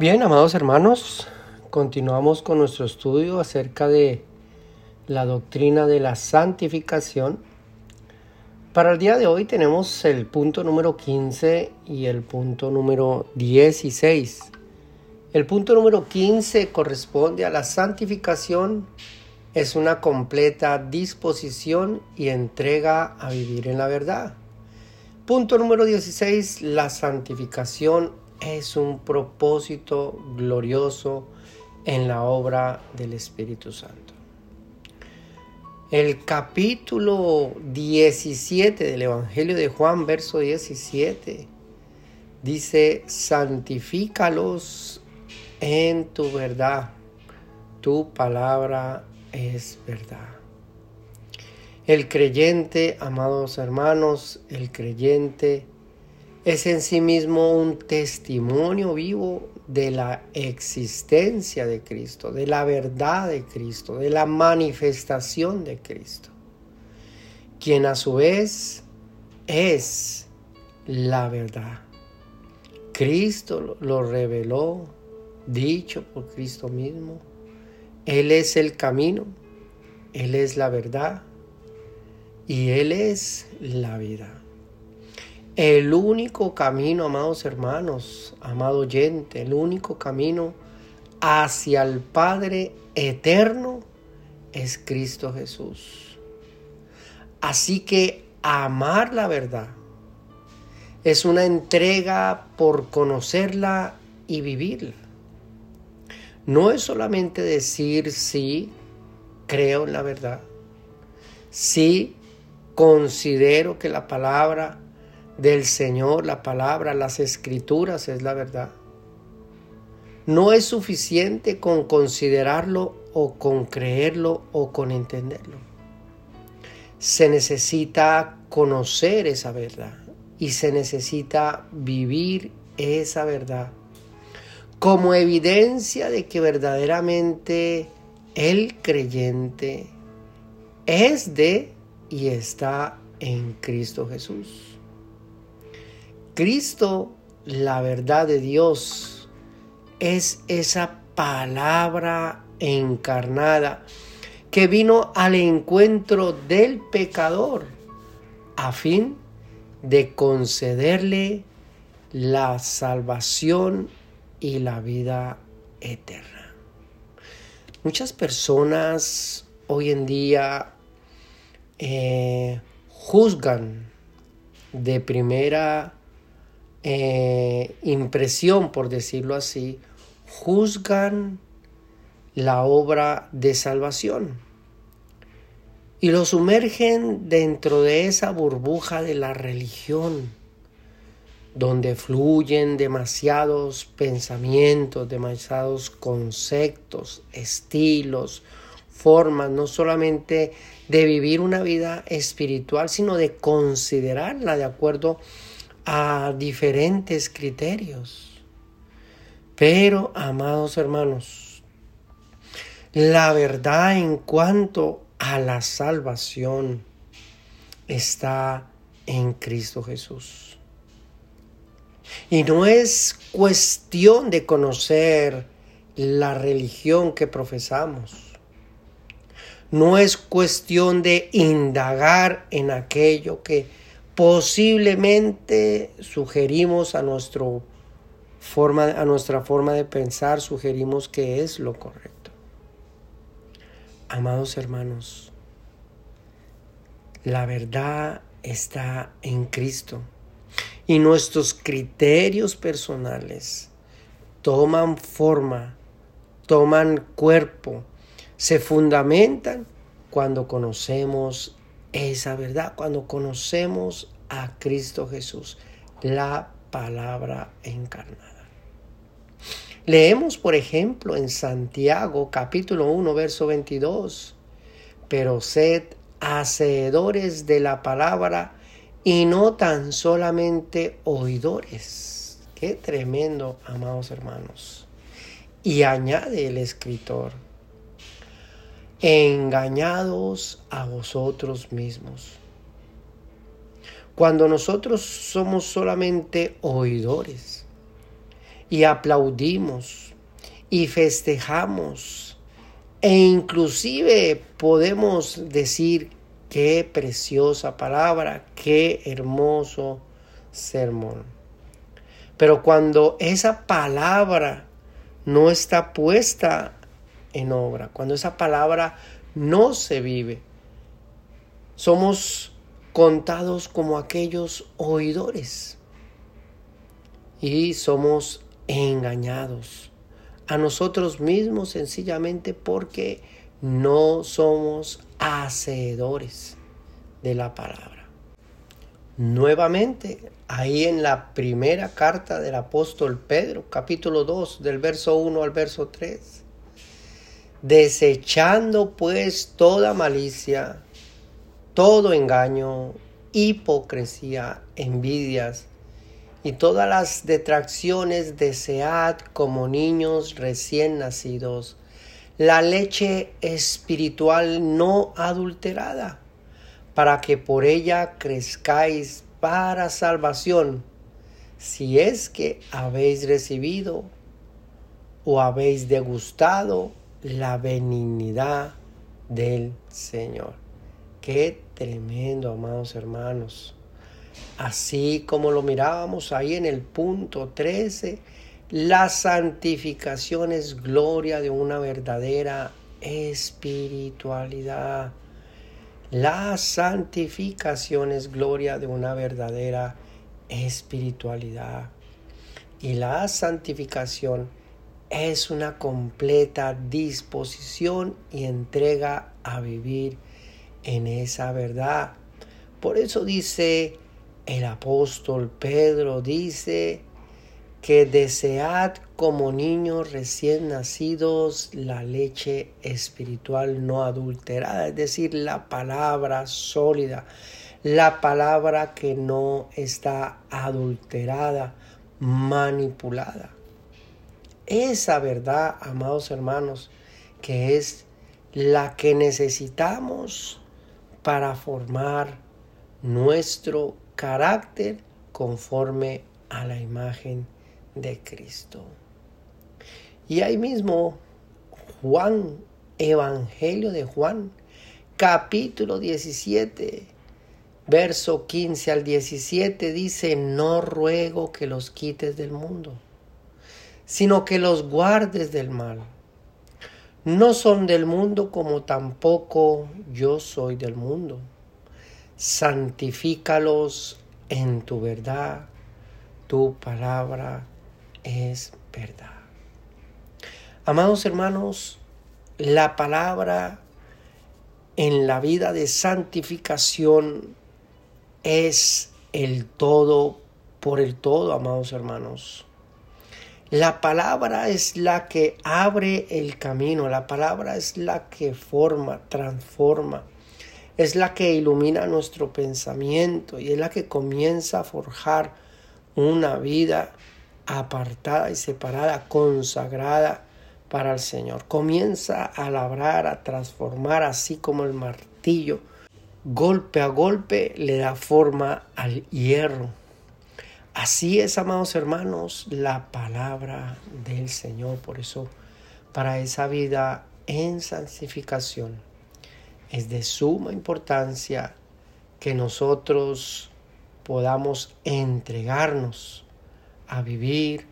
Bien, amados hermanos, continuamos con nuestro estudio acerca de la doctrina de la santificación. Para el día de hoy tenemos el punto número 15 y el punto número 16. El punto número 15 corresponde a la santificación, es una completa disposición y entrega a vivir en la verdad. Punto número 16, la santificación es un propósito glorioso en la obra del Espíritu Santo. El capítulo 17 del Evangelio de Juan, verso 17, dice, santifícalos en tu verdad, tu palabra es verdad. El creyente, amados hermanos, el creyente es en sí mismo un testimonio vivo de la existencia de Cristo, de la verdad de Cristo, de la manifestación de Cristo, quien a su vez es la verdad. Cristo lo reveló, dicho por Cristo mismo. Él es el camino, Él es la verdad y Él es la vida. El único camino, amados hermanos, amado oyente, el único camino hacia el Padre eterno es Cristo Jesús. Así que amar la verdad es una entrega por conocerla y vivirla. No es solamente decir sí, creo en la verdad, sí, considero que la palabra del Señor, la palabra, las escrituras es la verdad. No es suficiente con considerarlo o con creerlo o con entenderlo. Se necesita conocer esa verdad y se necesita vivir esa verdad como evidencia de que verdaderamente el creyente es de y está en Cristo Jesús. Cristo, la verdad de Dios, es esa palabra encarnada que vino al encuentro del pecador a fin de concederle la salvación y la vida eterna. Muchas personas hoy en día eh, juzgan de primera eh, impresión, por decirlo así, juzgan la obra de salvación y lo sumergen dentro de esa burbuja de la religión, donde fluyen demasiados pensamientos, demasiados conceptos, estilos, formas, no solamente de vivir una vida espiritual, sino de considerarla de acuerdo a a diferentes criterios. Pero, amados hermanos, la verdad en cuanto a la salvación está en Cristo Jesús. Y no es cuestión de conocer la religión que profesamos. No es cuestión de indagar en aquello que posiblemente sugerimos a, forma, a nuestra forma de pensar, sugerimos que es lo correcto. Amados hermanos, la verdad está en Cristo y nuestros criterios personales toman forma, toman cuerpo, se fundamentan cuando conocemos esa verdad cuando conocemos a Cristo Jesús, la palabra encarnada. Leemos, por ejemplo, en Santiago capítulo 1, verso 22, pero sed hacedores de la palabra y no tan solamente oidores. Qué tremendo, amados hermanos. Y añade el escritor, engañados a vosotros mismos. Cuando nosotros somos solamente oidores, y aplaudimos y festejamos e inclusive podemos decir qué preciosa palabra, qué hermoso sermón. Pero cuando esa palabra no está puesta en obra, cuando esa palabra no se vive, somos contados como aquellos oidores y somos engañados a nosotros mismos sencillamente porque no somos hacedores de la palabra. Nuevamente, ahí en la primera carta del apóstol Pedro, capítulo 2, del verso 1 al verso 3, desechando pues toda malicia, todo engaño, hipocresía, envidias y todas las detracciones, desead como niños recién nacidos la leche espiritual no adulterada, para que por ella crezcáis para salvación, si es que habéis recibido o habéis degustado la benignidad del Señor. Qué tremendo, amados hermanos. Así como lo mirábamos ahí en el punto 13, la santificación es gloria de una verdadera espiritualidad. La santificación es gloria de una verdadera espiritualidad. Y la santificación es una completa disposición y entrega a vivir en esa verdad. Por eso dice el apóstol Pedro, dice, que desead como niños recién nacidos la leche espiritual no adulterada, es decir, la palabra sólida, la palabra que no está adulterada, manipulada. Esa verdad, amados hermanos, que es la que necesitamos para formar nuestro carácter conforme a la imagen de Cristo. Y ahí mismo Juan, Evangelio de Juan, capítulo 17, verso 15 al 17 dice, no ruego que los quites del mundo, sino que los guardes del mal. No son del mundo como tampoco yo soy del mundo. Santifícalos en tu verdad, tu palabra es verdad. Amados hermanos, la palabra en la vida de santificación es el todo por el todo, amados hermanos. La palabra es la que abre el camino, la palabra es la que forma, transforma, es la que ilumina nuestro pensamiento y es la que comienza a forjar una vida apartada y separada, consagrada para el Señor. Comienza a labrar, a transformar, así como el martillo, golpe a golpe, le da forma al hierro. Así es, amados hermanos, la palabra del Señor. Por eso, para esa vida en santificación, es de suma importancia que nosotros podamos entregarnos a vivir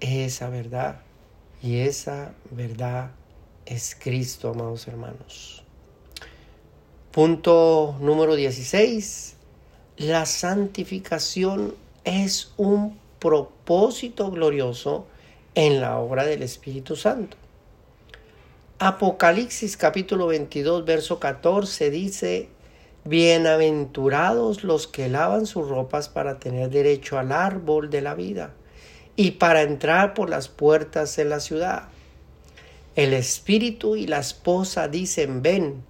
esa verdad. Y esa verdad es Cristo, amados hermanos. Punto número 16. La santificación es un propósito glorioso en la obra del Espíritu Santo. Apocalipsis capítulo 22, verso 14 dice, Bienaventurados los que lavan sus ropas para tener derecho al árbol de la vida y para entrar por las puertas de la ciudad. El espíritu y la esposa dicen ven,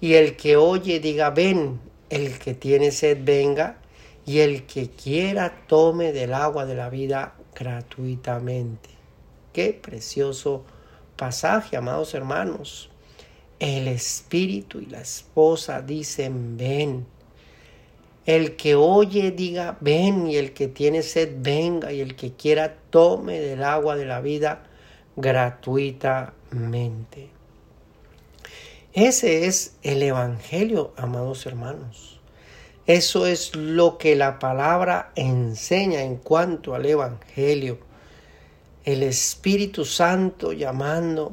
y el que oye diga ven, el que tiene sed venga, y el que quiera tome del agua de la vida gratuitamente. Qué precioso pasaje, amados hermanos. El espíritu y la esposa dicen, ven. El que oye diga, ven, y el que tiene sed, venga, y el que quiera, tome del agua de la vida gratuitamente. Ese es el Evangelio, amados hermanos. Eso es lo que la palabra enseña en cuanto al Evangelio. El Espíritu Santo llamando,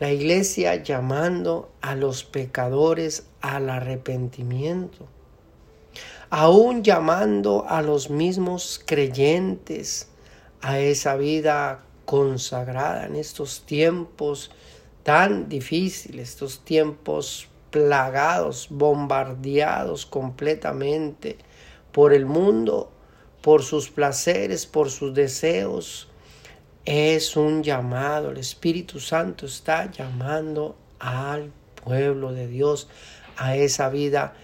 la iglesia llamando a los pecadores al arrepentimiento. Aún llamando a los mismos creyentes a esa vida consagrada en estos tiempos tan difíciles, estos tiempos plagados, bombardeados completamente por el mundo, por sus placeres, por sus deseos. Es un llamado, el Espíritu Santo está llamando al pueblo de Dios a esa vida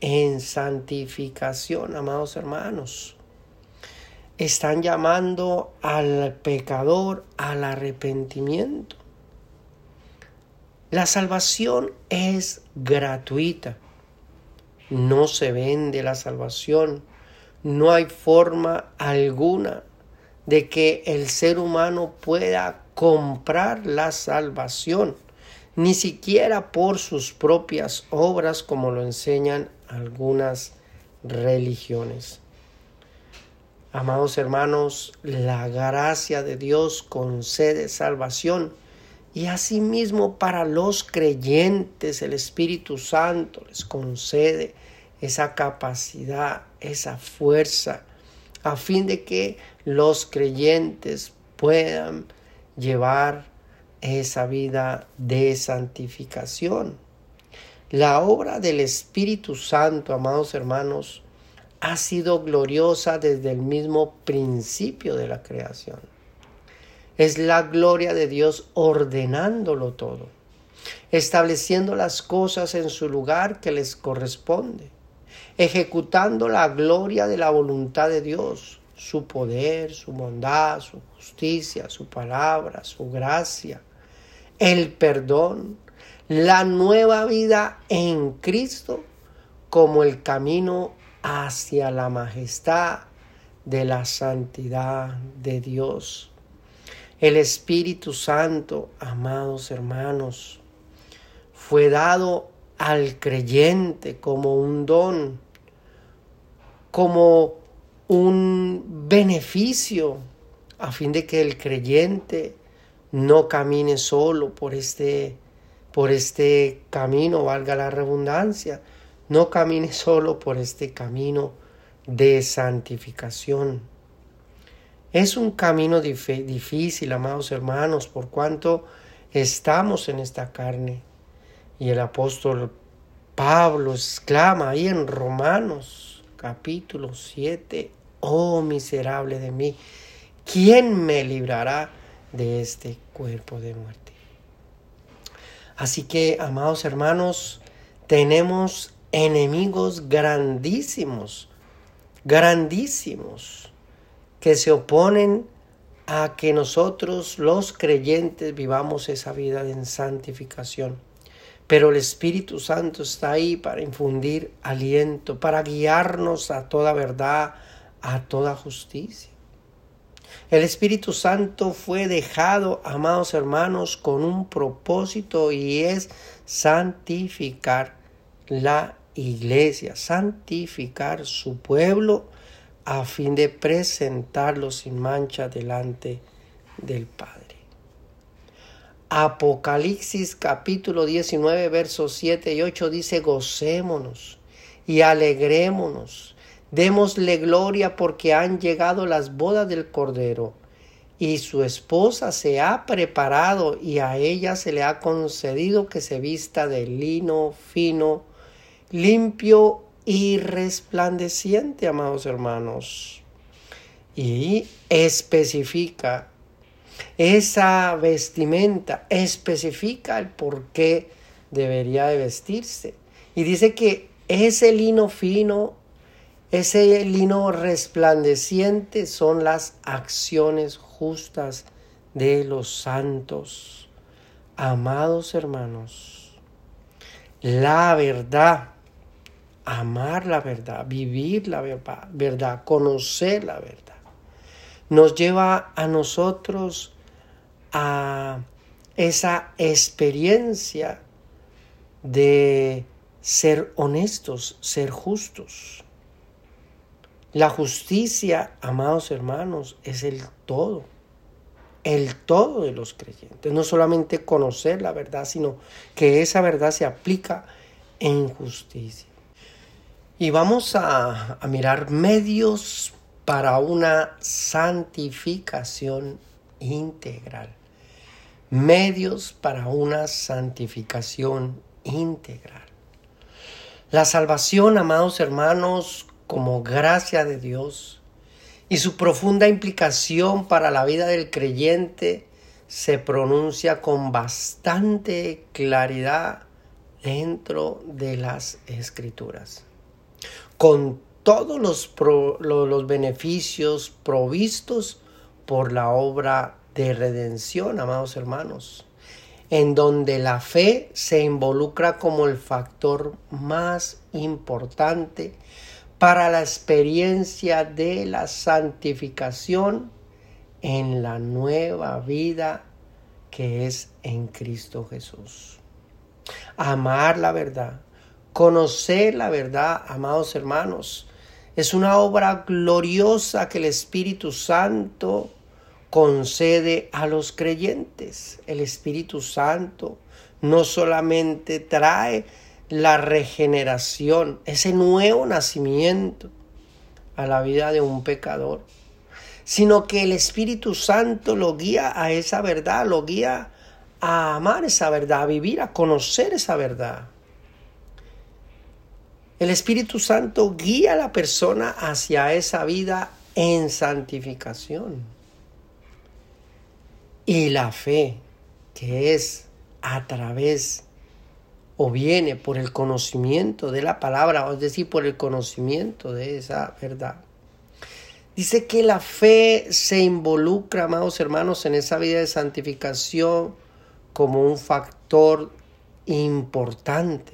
en santificación, amados hermanos. Están llamando al pecador al arrepentimiento. La salvación es gratuita. No se vende la salvación. No hay forma alguna de que el ser humano pueda comprar la salvación, ni siquiera por sus propias obras como lo enseñan algunas religiones. Amados hermanos, la gracia de Dios concede salvación y asimismo para los creyentes el Espíritu Santo les concede esa capacidad, esa fuerza, a fin de que los creyentes puedan llevar esa vida de santificación. La obra del Espíritu Santo, amados hermanos, ha sido gloriosa desde el mismo principio de la creación. Es la gloria de Dios ordenándolo todo, estableciendo las cosas en su lugar que les corresponde, ejecutando la gloria de la voluntad de Dios, su poder, su bondad, su justicia, su palabra, su gracia, el perdón, la nueva vida en Cristo como el camino hacia la majestad de la santidad de Dios. El Espíritu Santo, amados hermanos, fue dado al creyente como un don, como un beneficio, a fin de que el creyente no camine solo por este, por este camino, valga la redundancia, no camine solo por este camino de santificación es un camino difícil, amados hermanos, por cuanto estamos en esta carne. Y el apóstol Pablo exclama ahí en Romanos capítulo 7, oh miserable de mí, ¿quién me librará de este cuerpo de muerte? Así que, amados hermanos, tenemos enemigos grandísimos, grandísimos que se oponen a que nosotros los creyentes vivamos esa vida en santificación. Pero el Espíritu Santo está ahí para infundir aliento, para guiarnos a toda verdad, a toda justicia. El Espíritu Santo fue dejado, amados hermanos, con un propósito y es santificar la iglesia, santificar su pueblo a fin de presentarlo sin mancha delante del Padre. Apocalipsis capítulo 19 versos 7 y 8 dice, gocémonos y alegrémonos, démosle gloria porque han llegado las bodas del Cordero y su esposa se ha preparado y a ella se le ha concedido que se vista de lino fino, limpio y resplandeciente, amados hermanos. Y especifica esa vestimenta, especifica el por qué debería de vestirse. Y dice que ese lino fino, ese lino resplandeciente son las acciones justas de los santos. Amados hermanos, la verdad amar la verdad, vivir la verdad, conocer la verdad. Nos lleva a nosotros a esa experiencia de ser honestos, ser justos. La justicia, amados hermanos, es el todo, el todo de los creyentes. No solamente conocer la verdad, sino que esa verdad se aplica en justicia. Y vamos a, mirar medios para una santificación integral. Medios para una santificación integral. La salvación, amados hermanos, como gracia de Dios y su profunda implicación para la vida del creyente se pronuncia con bastante claridad dentro de las escrituras. Con todos los, los, beneficios provistos por la obra de redención, amados hermanos, en donde la fe se involucra como el factor más importante para la experiencia de la santificación en la nueva vida que es en Cristo Jesús. Amar la verdad, conocer la verdad, amados hermanos, es una obra gloriosa que el Espíritu Santo concede a los creyentes. El Espíritu Santo no solamente trae la regeneración, ese nuevo nacimiento a la vida de un pecador, sino que el Espíritu Santo lo guía a esa verdad, lo guía a amar esa verdad, a vivir, a conocer esa verdad. El Espíritu Santo guía a la persona hacia esa vida en santificación. Y la fe, que es a través o viene por el conocimiento de la palabra, es decir, por el conocimiento de esa verdad. Dice que la fe se involucra, amados hermanos, en esa vida de santificación como un factor importante,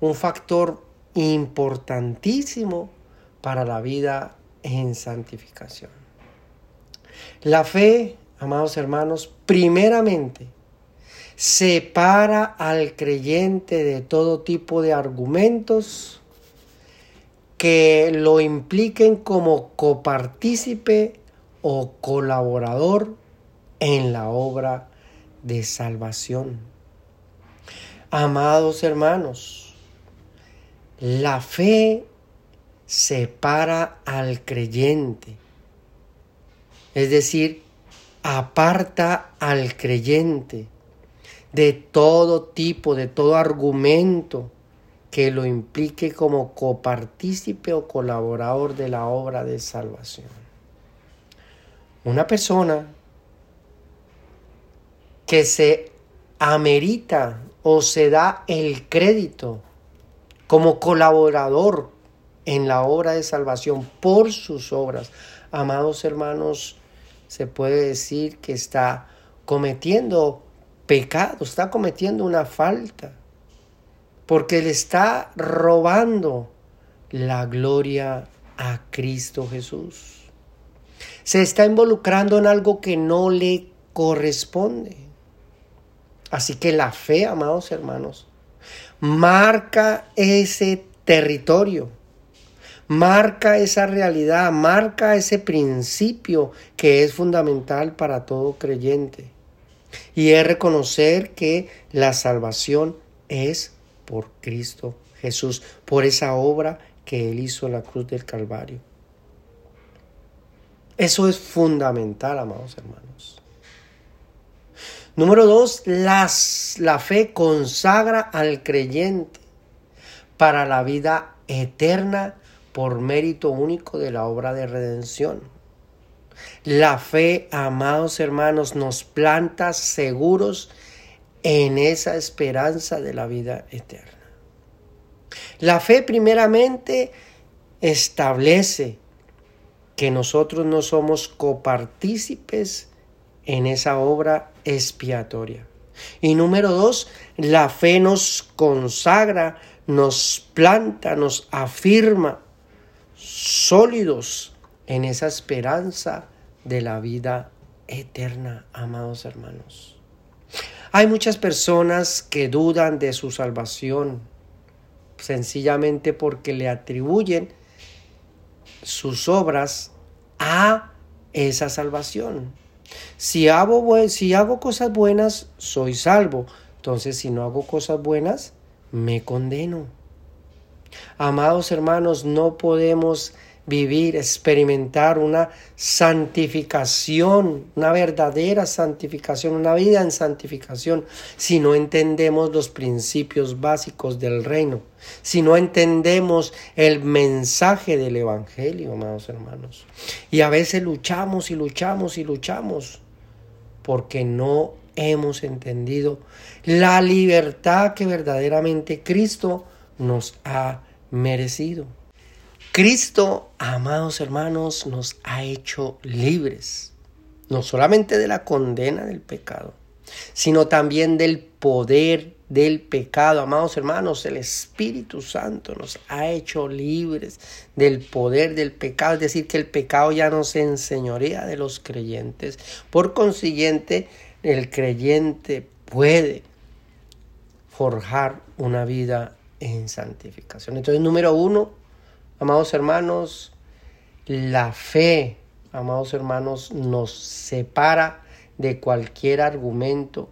un factor importantísimo para la vida en santificación. La fe, amados hermanos, primeramente separa al creyente de todo tipo de argumentos que lo impliquen como copartícipe o colaborador en la obra de salvación. Amados hermanos, la fe separa al creyente, es decir, aparta al creyente de todo tipo, de todo argumento que lo implique como copartícipe o colaborador de la obra de salvación. Una persona que se amerita o se da el crédito como colaborador en la obra de salvación por sus obras. Amados hermanos, se puede decir que está cometiendo pecado, está cometiendo una falta, porque le está robando la gloria a Cristo Jesús. Se está involucrando en algo que no le corresponde. Así que la fe, amados hermanos, marca ese territorio, marca esa realidad, marca ese principio que es fundamental para todo creyente. Y es reconocer que la salvación es por Cristo Jesús, por esa obra que Él hizo en la cruz del Calvario. Eso es fundamental, amados hermanos. Número dos, las, la fe consagra al creyente para la vida eterna por mérito único de la obra de redención. La fe, amados hermanos, nos planta seguros en esa esperanza de la vida eterna. La fe primeramente establece que nosotros no somos copartícipes en esa obra expiatoria. Y número dos, la fe nos consagra, nos planta, nos afirma sólidos en esa esperanza de la vida eterna, amados hermanos. Hay muchas personas que dudan de su salvación sencillamente porque le atribuyen sus obras a esa salvación. Si hago, si hago cosas buenas, soy salvo. Entonces, si no hago cosas buenas, me condeno. Amados hermanos, no podemos vivir, experimentar una santificación, una verdadera santificación, una vida en santificación, si no entendemos los principios básicos del reino, si no entendemos el mensaje del Evangelio, amados hermanos. Y a veces luchamos y luchamos y luchamos porque no hemos entendido la libertad que verdaderamente Cristo nos ha merecido. Cristo, amados hermanos, nos ha hecho libres, no solamente de la condena del pecado, sino también del poder del pecado. Amados hermanos, el Espíritu Santo nos ha hecho libres del poder del pecado, es decir, que el pecado ya no se enseñorea de los creyentes. Por consiguiente, el creyente puede forjar una vida en santificación. Entonces, número uno, Amados hermanos, la fe, amados hermanos, nos separa de cualquier argumento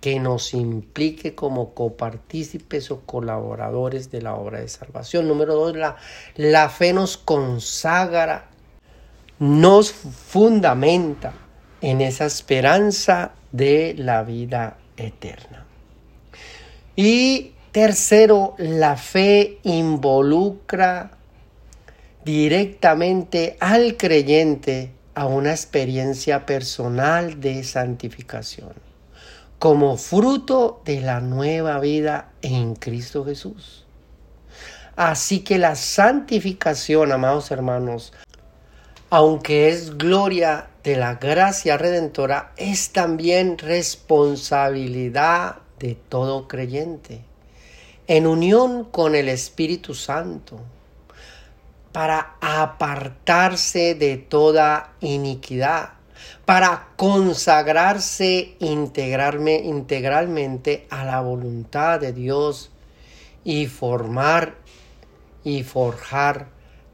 que nos implique como copartícipes o colaboradores de la obra de salvación. Número dos, la, la fe nos consagra, nos fundamenta en esa esperanza de la vida eterna. Y tercero, la fe involucra directamente al creyente a una experiencia personal de santificación, como fruto de la nueva vida en Cristo Jesús. Así que la santificación, amados hermanos, aunque es gloria de la gracia redentora, es también responsabilidad de todo creyente, en unión con el Espíritu Santo para apartarse de toda iniquidad, para consagrarse integrarme, integralmente a la voluntad de Dios y formar y forjar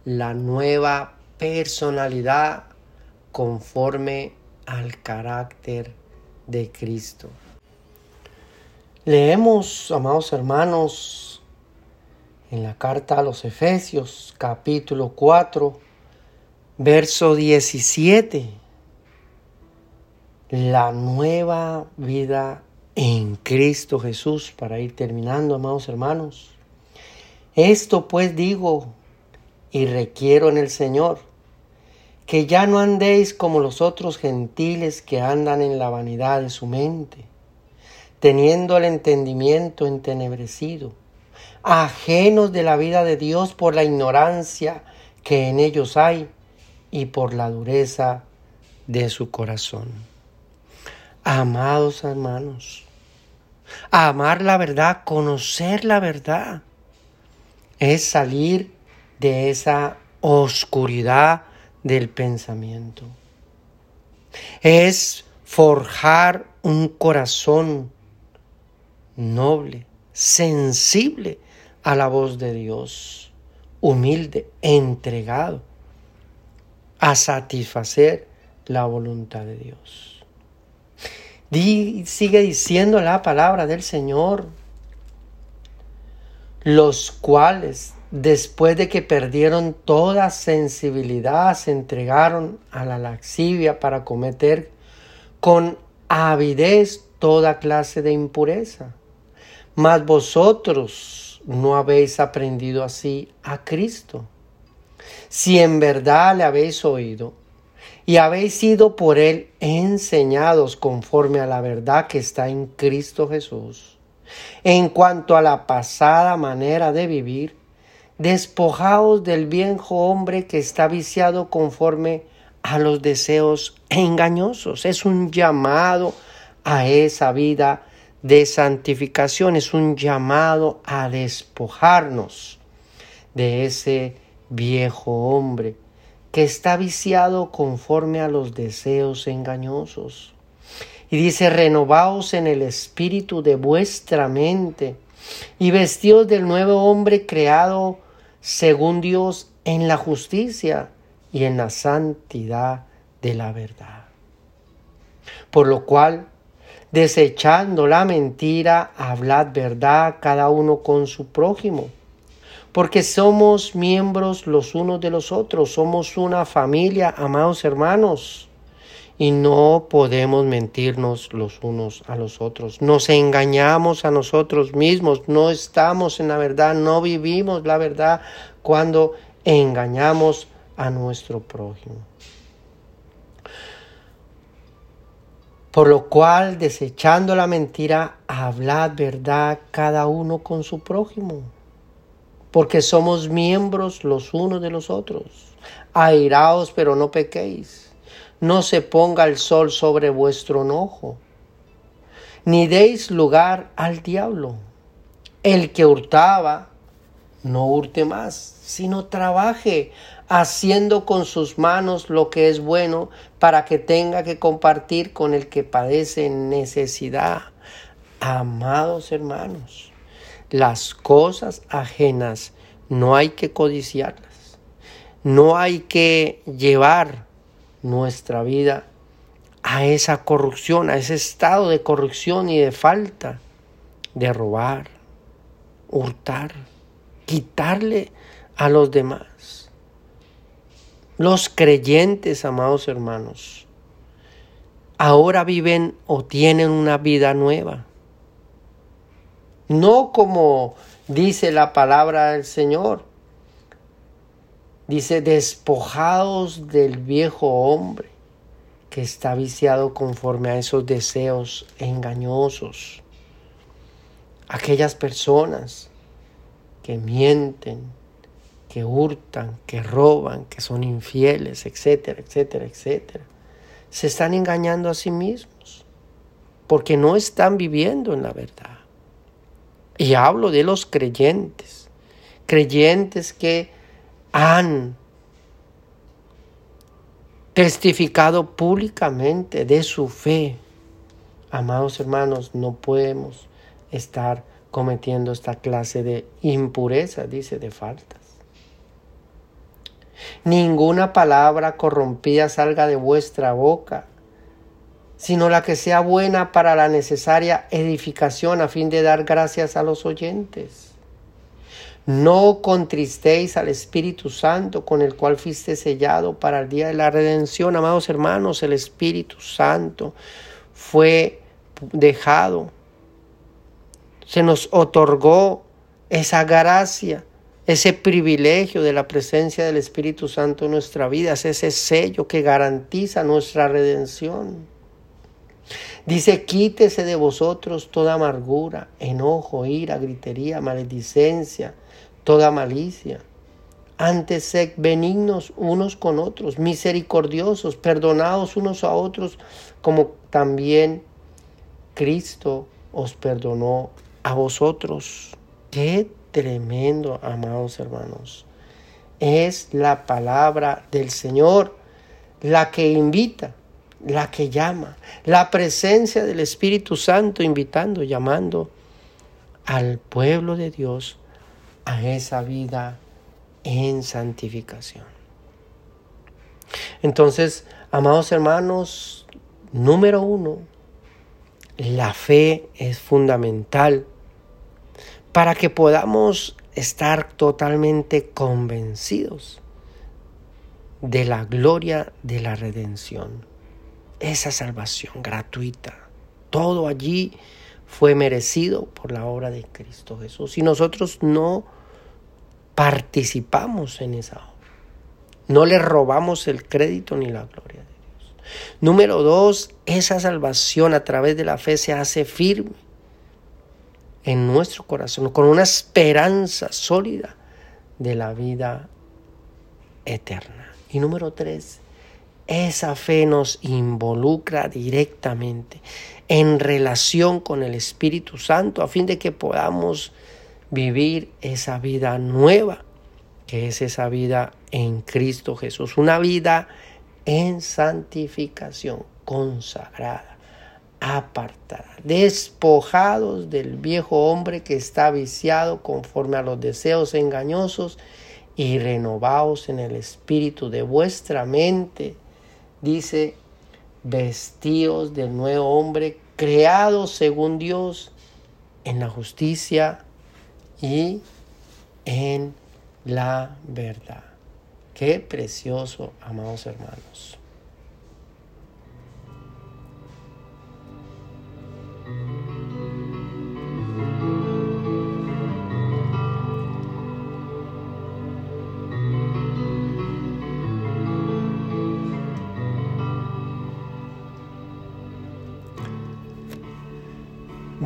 la nueva personalidad conforme al carácter de Cristo. Leemos, amados hermanos, en la carta a los Efesios capítulo 4, verso 17. La nueva vida en Cristo Jesús, para ir terminando, amados hermanos. Esto pues digo y requiero en el Señor, que ya no andéis como los otros gentiles que andan en la vanidad de su mente, teniendo el entendimiento entenebrecido ajenos de la vida de Dios por la ignorancia que en ellos hay y por la dureza de su corazón. Amados hermanos, amar la verdad, conocer la verdad, es salir de esa oscuridad del pensamiento. Es forjar un corazón noble, sensible a la voz de Dios, humilde, entregado a satisfacer la voluntad de Dios. sigue diciendo la palabra del Señor, los cuales después de que perdieron toda sensibilidad se entregaron a la laxivia para cometer con avidez toda clase de impureza mas vosotros no habéis aprendido así a Cristo. Si en verdad le habéis oído y habéis sido por él enseñados conforme a la verdad que está en Cristo Jesús, en cuanto a la pasada manera de vivir, despojaos del viejo hombre que está viciado conforme a los deseos engañosos. Es un llamado a esa vida de santificación, es un llamado a despojarnos de ese viejo hombre que está viciado conforme a los deseos engañosos. Y dice, renovaos en el espíritu de vuestra mente y vestidos del nuevo hombre creado según Dios en la justicia y en la santidad de la verdad. Por lo cual, desechando la mentira, hablad verdad cada uno con su prójimo, porque somos miembros los unos de los otros, somos una familia, amados hermanos y no podemos mentirnos los unos a los otros. Nos engañamos a nosotros mismos, no estamos en la verdad, no vivimos la verdad cuando engañamos a nuestro prójimo. Por lo cual, desechando la mentira, hablad verdad cada uno con su prójimo, porque somos miembros los unos de los otros. Airaos, pero no pequéis no se ponga el sol sobre vuestro enojo, ni deis lugar al diablo. El que hurtaba, no hurte más, sino trabaje haciendo con sus manos lo que es bueno para que tenga que compartir con el que padece necesidad. Amados hermanos, las cosas ajenas no hay que codiciarlas, no hay que llevar nuestra vida a esa corrupción, a ese estado de corrupción y de falta, de robar, hurtar, quitarle a los demás. Los creyentes, amados hermanos, ahora viven o tienen una vida nueva. No como dice la palabra del Señor, Dice, despojados del viejo hombre que está viciado conforme a esos deseos engañosos. Aquellas personas que mienten, que hurtan, que roban, que son infieles, etcétera, etcétera, etcétera. Se están engañando a sí mismos porque no están viviendo en la verdad. Y hablo de los creyentes, creyentes que han testificado públicamente de su fe. Amados hermanos, no podemos estar cometiendo esta clase de impureza, dice, de faltas. Ninguna palabra corrompida salga de vuestra boca, sino la que sea buena para la necesaria edificación a fin de dar gracias a los oyentes. No contristéis al Espíritu Santo con el cual fuiste sellado para el día de la redención. Amados hermanos, el Espíritu Santo fue dejado. Se nos otorgó esa gracia, ese privilegio de la presencia del Espíritu Santo en nuestra vida, es ese sello que garantiza nuestra redención. Dice, quítese de vosotros toda amargura, enojo, ira, gritería, maledicencia, toda malicia. Antes sed benignos unos con otros, misericordiosos, perdonados unos a otros, como también Cristo os perdonó a vosotros. Qué tremendo, amados hermanos. Es la palabra del Señor la que invita, la que llama, la presencia del Espíritu Santo invitando, llamando al pueblo de Dios a esa vida en santificación. Entonces, amados hermanos, número uno, la fe es fundamental para que podamos estar totalmente convencidos de la gloria de la redención. Esa salvación gratuita. Todo allí fue merecido por la obra de Cristo Jesús. Y nosotros no participamos en esa obra. No le robamos el crédito ni la gloria de Dios. Número dos, esa salvación a través de la fe se hace firme en nuestro corazón, con una esperanza sólida de la vida eterna. Y número tres, esa fe nos involucra directamente en relación con el Espíritu Santo a fin de que podamos vivir esa vida nueva, que es esa vida en Cristo Jesús, una vida en santificación, consagrada, apartada, despojados del viejo hombre que está viciado conforme a los deseos engañosos y renovados en el espíritu de vuestra mente dice, vestidos del nuevo hombre, creados según Dios en la justicia y en la verdad. Qué precioso, amados hermanos.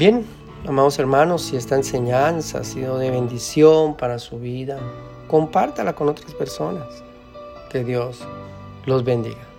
Bien, amados hermanos, si esta enseñanza ha sido de bendición para su vida, compártala con otras personas. Que Dios los bendiga.